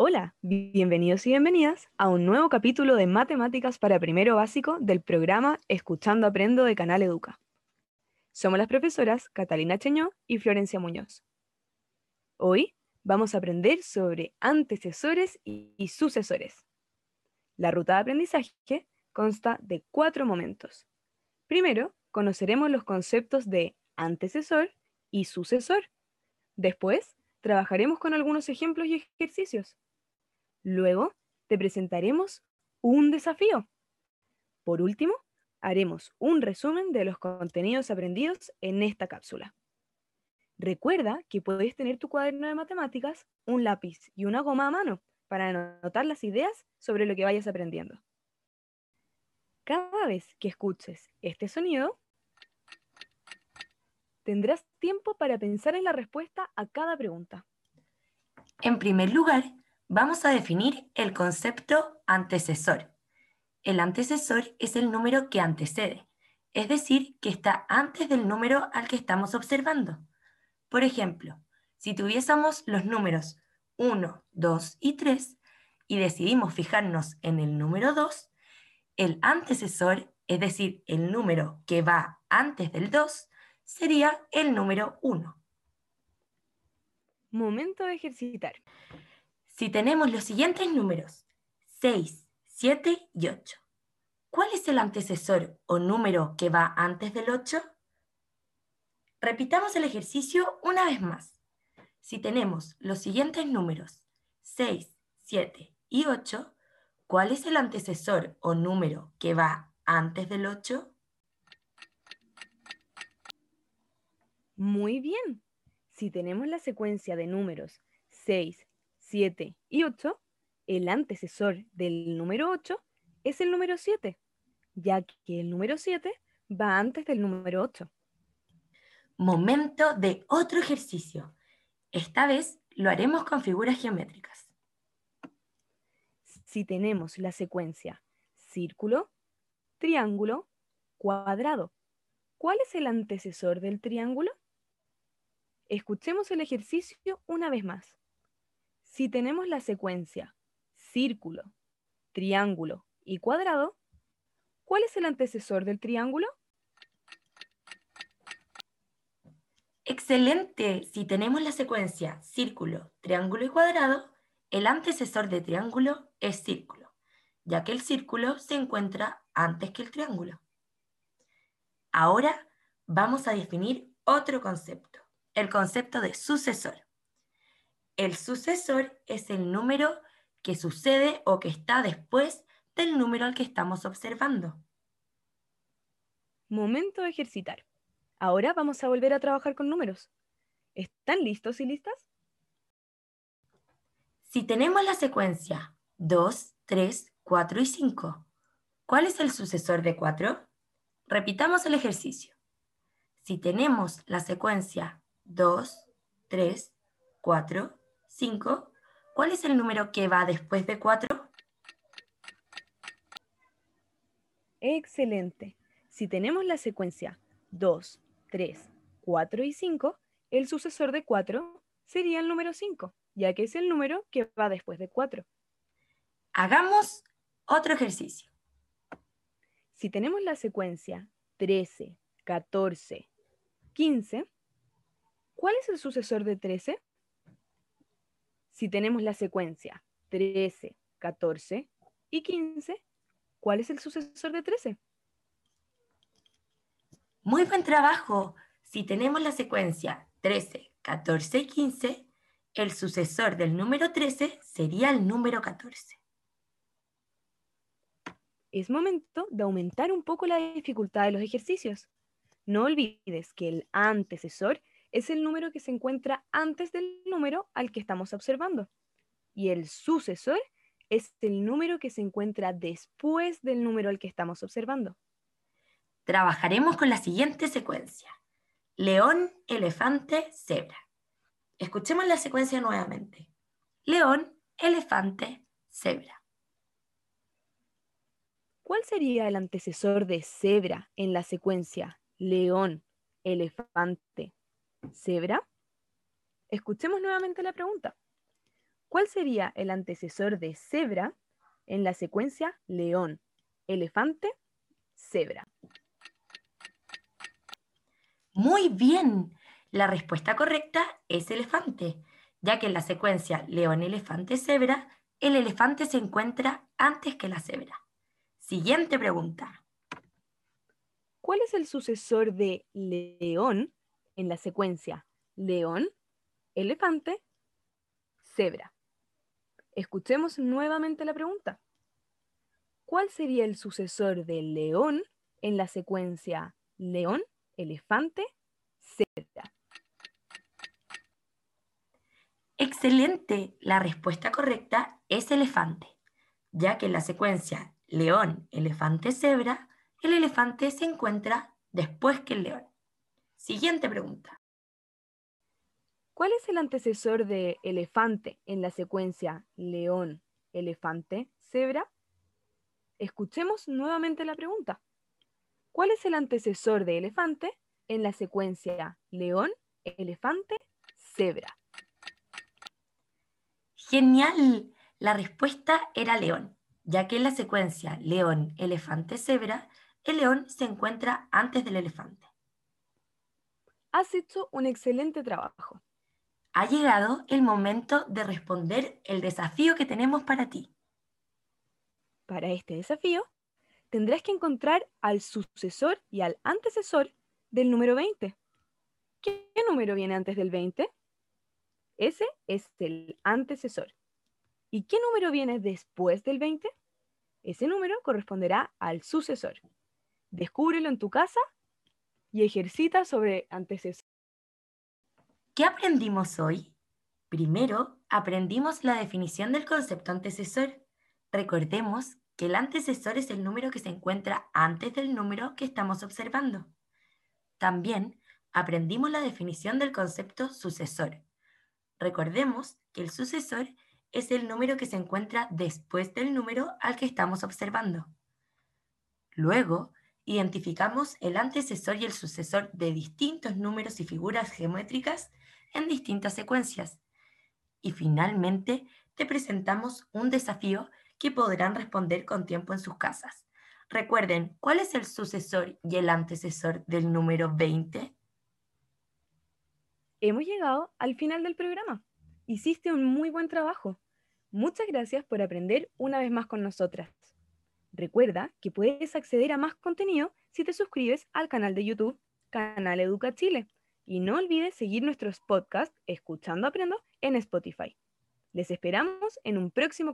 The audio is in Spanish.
Hola, bienvenidos y bienvenidas a un nuevo capítulo de Matemáticas para Primero Básico del programa Escuchando Aprendo de Canal Educa. Somos las profesoras Catalina Cheñó y Florencia Muñoz. Hoy vamos a aprender sobre antecesores y sucesores. La ruta de aprendizaje consta de cuatro momentos. Primero, conoceremos los conceptos de antecesor y sucesor. Después, trabajaremos con algunos ejemplos y ejercicios. Luego, te presentaremos un desafío. Por último, haremos un resumen de los contenidos aprendidos en esta cápsula. Recuerda que puedes tener tu cuaderno de matemáticas, un lápiz y una goma a mano para anotar las ideas sobre lo que vayas aprendiendo. Cada vez que escuches este sonido, tendrás tiempo para pensar en la respuesta a cada pregunta. En primer lugar, vamos a definir el concepto antecesor. El antecesor es el número que antecede, es decir, que está antes del número al que estamos observando. Por ejemplo, si tuviésemos los números 1, 2 y 3 y decidimos fijarnos en el número 2, el antecesor, es decir, el número que va antes del 2, sería el número 1. Momento de ejercitar. Si tenemos los siguientes números, 6, 7 y 8, ¿cuál es el antecesor o número que va antes del 8? Repitamos el ejercicio una vez más. Si tenemos los siguientes números, 6, 7 y 8, ¿cuál es el antecesor o número que va antes del 8? Muy bien. Si tenemos la secuencia de números 6, 7 y 8, el antecesor del número 8 es el número 7, ya que el número 7 va antes del número 8. Momento de otro ejercicio. Esta vez lo haremos con figuras geométricas. Si tenemos la secuencia círculo, triángulo, cuadrado, ¿cuál es el antecesor del triángulo? Escuchemos el ejercicio una vez más. Si tenemos la secuencia círculo, triángulo y cuadrado, ¿cuál es el antecesor del triángulo? Excelente. Si tenemos la secuencia círculo, triángulo y cuadrado, el antecesor de triángulo es círculo, ya que el círculo se encuentra antes que el triángulo. Ahora vamos a definir otro concepto el concepto de sucesor. El sucesor es el número que sucede o que está después del número al que estamos observando. Momento de ejercitar. Ahora vamos a volver a trabajar con números. ¿Están listos y listas? Si tenemos la secuencia 2, 3, 4 y 5, ¿cuál es el sucesor de 4? Repitamos el ejercicio. Si tenemos la secuencia 2, 3, 4, 5. ¿Cuál es el número que va después de 4? Excelente. Si tenemos la secuencia 2, 3, 4 y 5, el sucesor de 4 sería el número 5, ya que es el número que va después de 4. Hagamos otro ejercicio. Si tenemos la secuencia 13, 14, 15, ¿Cuál es el sucesor de 13? Si tenemos la secuencia 13, 14 y 15, ¿cuál es el sucesor de 13? Muy buen trabajo. Si tenemos la secuencia 13, 14 y 15, el sucesor del número 13 sería el número 14. Es momento de aumentar un poco la dificultad de los ejercicios. No olvides que el antecesor es el número que se encuentra antes del número al que estamos observando. Y el sucesor es el número que se encuentra después del número al que estamos observando. Trabajaremos con la siguiente secuencia. León, elefante, cebra. Escuchemos la secuencia nuevamente. León, elefante, cebra. ¿Cuál sería el antecesor de cebra en la secuencia león, elefante, cebra? Escuchemos nuevamente la pregunta. ¿Cuál sería el antecesor de cebra en la secuencia león, elefante, cebra? Muy bien. La respuesta correcta es elefante, ya que en la secuencia león, elefante, cebra, el elefante se encuentra antes que la cebra. Siguiente pregunta. ¿Cuál es el sucesor de león en la secuencia león, elefante, cebra? Escuchemos nuevamente la pregunta. ¿Cuál sería el sucesor de león en la secuencia león, elefante, cebra? Excelente. La respuesta correcta es elefante, ya que en la secuencia león, elefante, cebra, el elefante se encuentra después que el león. Siguiente pregunta. ¿Cuál es el antecesor de elefante en la secuencia león, elefante, cebra? Escuchemos nuevamente la pregunta. ¿Cuál es el antecesor de elefante en la secuencia león, elefante, cebra? Genial. La respuesta era león, ya que en la secuencia león, elefante, cebra, el león se encuentra antes del elefante. Has hecho un excelente trabajo ha llegado el momento de responder el desafío que tenemos para ti. Para este desafío, tendrás que encontrar al sucesor y al antecesor del número 20. ¿Qué número viene antes del 20? Ese es el antecesor. ¿Y qué número viene después del 20? Ese número corresponderá al sucesor. Descúbrelo en tu casa y ejercita sobre antecesor. ¿Qué aprendimos hoy? Primero, aprendimos la definición del concepto antecesor. Recordemos que el antecesor es el número que se encuentra antes del número que estamos observando. También aprendimos la definición del concepto sucesor. Recordemos que el sucesor es el número que se encuentra después del número al que estamos observando. Luego, identificamos el antecesor y el sucesor de distintos números y figuras geométricas en distintas secuencias. Y finalmente, te presentamos un desafío que podrán responder con tiempo en sus casas. Recuerden, ¿cuál es el sucesor y el antecesor del número 20? Hemos llegado al final del programa. Hiciste un muy buen trabajo. Muchas gracias por aprender una vez más con nosotras. Recuerda que puedes acceder a más contenido si te suscribes al canal de YouTube Canal Educa Chile y no olvides seguir nuestros podcasts Escuchando Aprendo en Spotify. Les esperamos en un próximo.